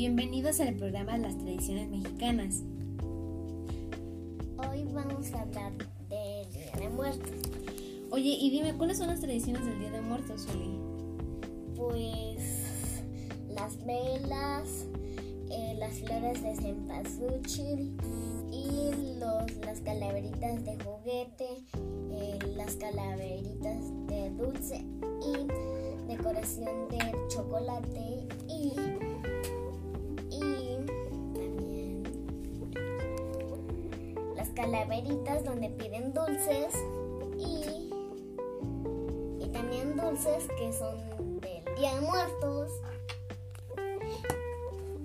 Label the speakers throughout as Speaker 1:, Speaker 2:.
Speaker 1: Bienvenidos al programa Las Tradiciones Mexicanas.
Speaker 2: Hoy vamos a hablar del Día de Muertos.
Speaker 1: Oye, y dime, ¿cuáles son las tradiciones del Día de Muertos, Uli?
Speaker 2: Pues las velas, eh, las flores de cempasúchil y los, las calaveritas de juguete, eh, las calaveritas de dulce y decoración de chocolate y calaveritas donde piden dulces y, y también dulces que son del Día de Muertos.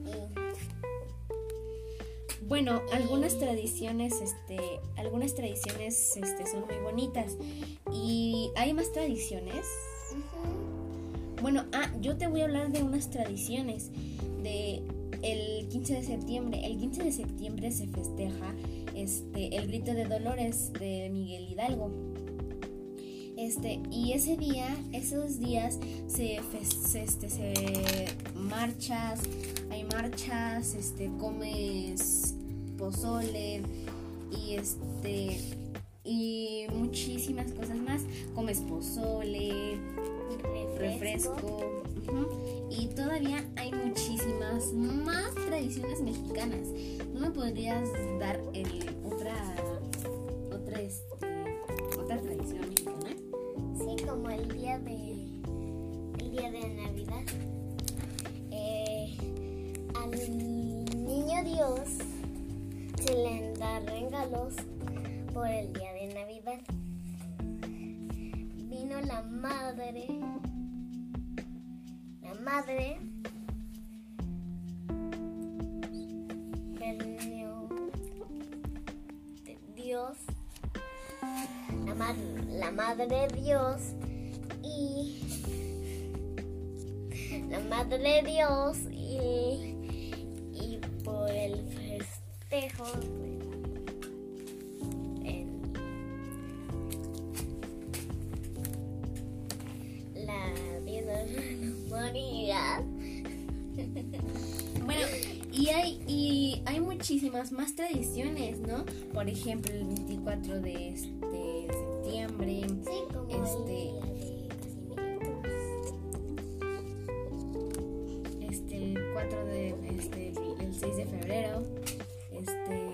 Speaker 2: Y
Speaker 1: Bueno, algunas tradiciones, este, algunas tradiciones, este, son muy bonitas. Y hay más tradiciones. Bueno, ah, yo te voy a hablar de unas tradiciones de el 15 de septiembre. El 15 de septiembre se festeja este el grito de Dolores de Miguel Hidalgo. Este, y ese día, esos días se, se, este, se marchas, hay marchas, este, comes pozole y este y muchísimas cosas más. Comes pozole, refresco. Y todavía hay muchísimas más tradiciones mexicanas. ¿No me podrías dar el, otra otra este, otra tradición mexicana?
Speaker 2: Sí, como el día de el día de Navidad. Eh, al niño Dios se le da regalos por el día de Dios. La, ma- la madre Dios. Y la madre Dios. Y, y por el festejo
Speaker 1: muchísimas más tradiciones, ¿no? Por ejemplo, el 24 de, este, septiembre,
Speaker 2: sí como
Speaker 1: Este-
Speaker 2: el
Speaker 1: este, el 4 de, este, el, el 6 de febrero, este,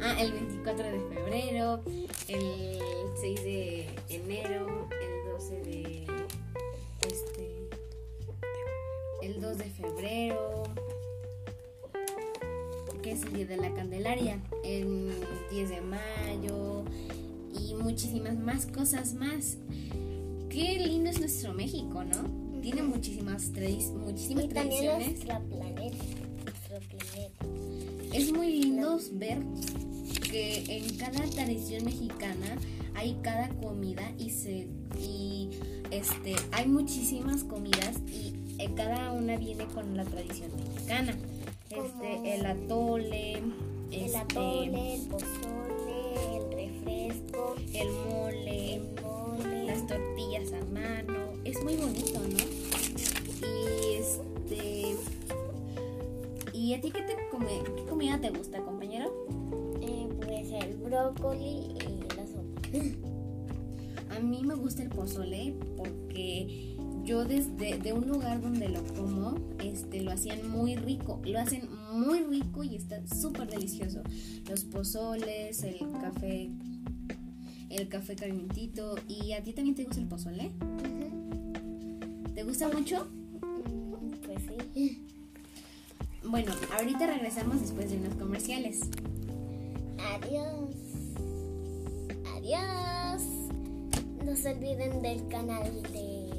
Speaker 1: ah, el 24 de febrero, el 6 de enero, el 12 de, este, el 2 de febrero, es el día de la Candelaria, el 10 de mayo y muchísimas más cosas más. Qué lindo es nuestro México, ¿no? Tiene muchísimas, muchísimas
Speaker 2: y también
Speaker 1: tradiciones.
Speaker 2: nuestro planeta nuestro planeta
Speaker 1: Es muy lindo ver que en cada tradición mexicana hay cada comida y se y este hay muchísimas comidas y eh, cada una viene con la tradición mexicana. Este el atole,
Speaker 2: El
Speaker 1: este,
Speaker 2: atole, el pozole, el refresco,
Speaker 1: el mole,
Speaker 2: el mole.
Speaker 1: las tortillas a mano. Es muy bonito, ¿no? Y este ¿Y a ti qué te come, qué comida te gusta, compañero?
Speaker 2: eh, pues el brócoli
Speaker 1: pozole porque yo desde de un lugar donde lo como, este, lo hacían muy rico, lo hacen muy rico y está súper delicioso. Los pozoles, el café, el café calientito. ¿Y a ti también te gusta el pozole? ¿Te gusta mucho?
Speaker 2: Mm, Pues sí.
Speaker 1: Bueno, ahorita regresamos después de unos comerciales.
Speaker 2: Adiós. Adiós. No se olviden del canal de.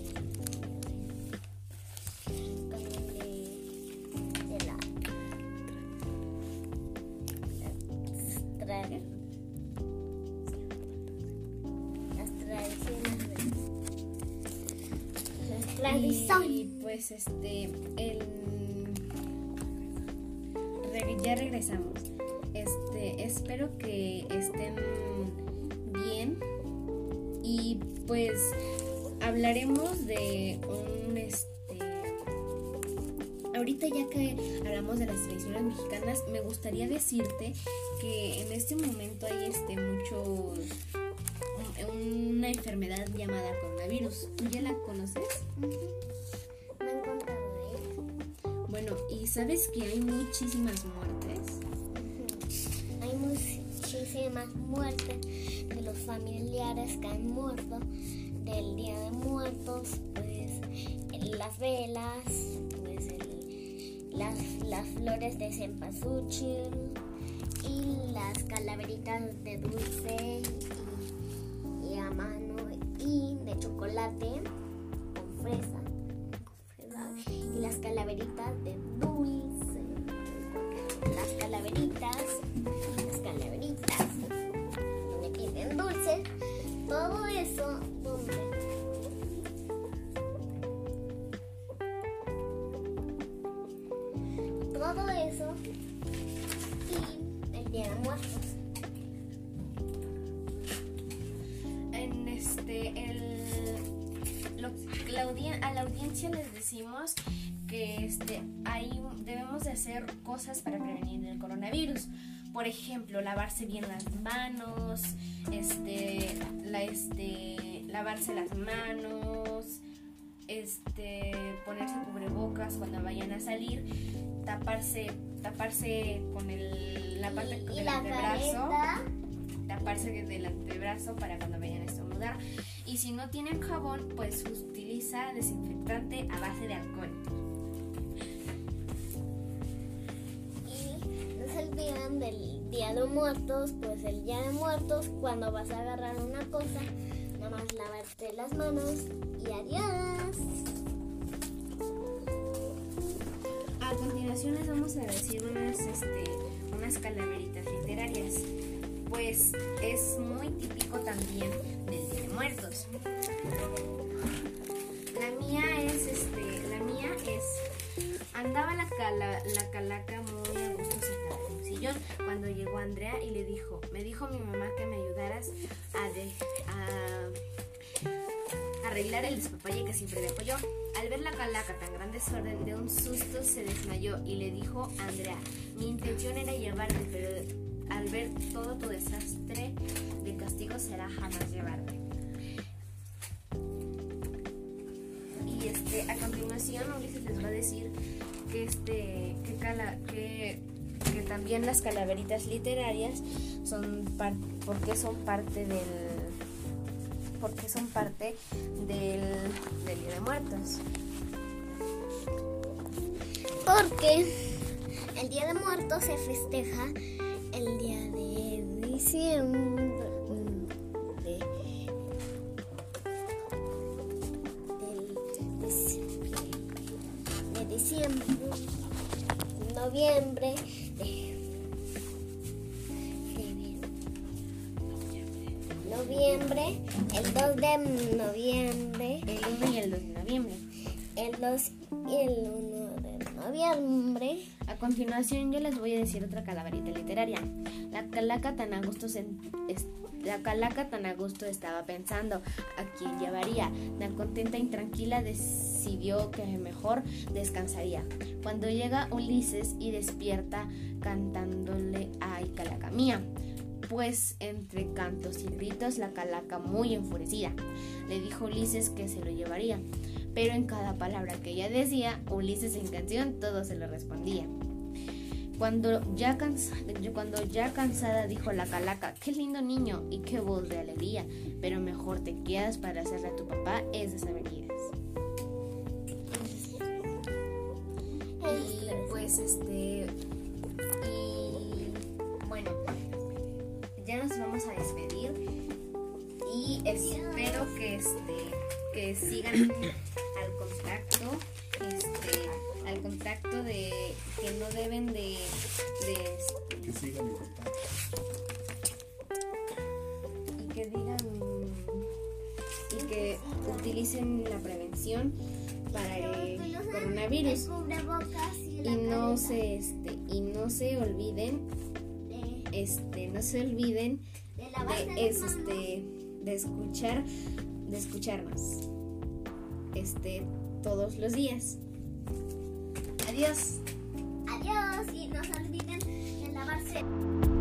Speaker 2: canal de, de la. Las, tra- las tradiciones de. Las tradiciones.
Speaker 1: Y pues este, el... ya regresamos. Este, espero que estén y pues hablaremos de un este ahorita ya que hablamos de las tradiciones mexicanas, me gustaría decirte que en este momento hay este mucho una enfermedad llamada coronavirus. ¿Tú ya la conoces?
Speaker 2: Me han contado de ella.
Speaker 1: Bueno, ¿y sabes que hay muchísimas muertes?
Speaker 2: Muchísimas muertes de los familiares que han muerto del Día de Muertos, pues las velas, pues las, las flores de cempasúchil y las calaveritas de dulce y, a mano y de chocolate con fresa, fresa, y las calaveritas de dulce, las calaveritas todo eso todo eso y el día de muertos.
Speaker 1: En este, el, la a la audiencia les decimos que este, hay, debemos de hacer cosas para prevenir el coronavirus. Por ejemplo, lavarse bien las manos, este, la, este, lavarse las manos, este, ponerse cubrebocas cuando vayan a salir, taparse, taparse con el, la parte
Speaker 2: y, y
Speaker 1: del
Speaker 2: la
Speaker 1: antebrazo
Speaker 2: careta
Speaker 1: taparse del antebrazo para cuando vayan a estornudar. Y si no tienen jabón, pues utiliza desinfectante a base de alcohol.
Speaker 2: Del día de muertos, pues el día de muertos cuando vas a agarrar una cosa, nada más lavarte las manos y adiós.
Speaker 1: A continuación les vamos a decir unas, este, unas calaveritas literarias. Pues es muy típico también del Día de Muertos. La mía es, este, la mía es, andaba la, cala- la calaca y le dijo, me dijo mi mamá que me ayudaras a arreglar el despapalle que siempre me apoyó. Al ver la calaca tan gran desorden, de un susto se desmayó y le dijo a Andrea, mi intención era llevarte, pero al ver todo tu desastre, de castigo será jamás llevarte. Y este, a continuación Ulises les va a decir que este, que, cala- que, que también las calaveritas literarias son porque son parte del porque son parte del, del Día de Muertos.
Speaker 2: Porque el día de muertos se festeja el día de diciembre. De diciembre, noviembre, de, noviembre, el 2 de noviembre,
Speaker 1: El 1 y el 2 de noviembre.
Speaker 2: el 2 y el 1 de noviembre.
Speaker 1: A continuación yo les voy a decir otra calaverita literaria. La calaca tan a gusto se- es- la calaca tan a gusto estaba pensando a quién llevaría. Tan contenta y tranquila decidió que mejor descansaría. Cuando llega Ulises y despierta cantándole ay calaca mía. Pues entre cantos y gritos la calaca muy enfurecida le dijo Ulises que se lo llevaría. Pero en cada palabra que ella decía, Ulises en canción todo se lo respondía. Cuando ya, cansa- cuando ya cansada dijo la calaca, qué lindo niño y qué voz de alegría, pero mejor te quedas para hacerle a tu papá esas avenidas. Y pues este, y bueno, ya nos vamos a despedir y espero que este, que sigan al contacto, este, al contacto de que no deben de, de
Speaker 3: Que sigan mi contacto.
Speaker 1: y que digan y que utilicen la prevención para el coronavirus
Speaker 2: y,
Speaker 1: no se este y no se olviden
Speaker 2: de,
Speaker 1: este no se olviden
Speaker 2: de
Speaker 1: es este de escuchar, de escucharnos. Este, todos los días. Adiós.
Speaker 2: Adiós y no se olviden de lavarse.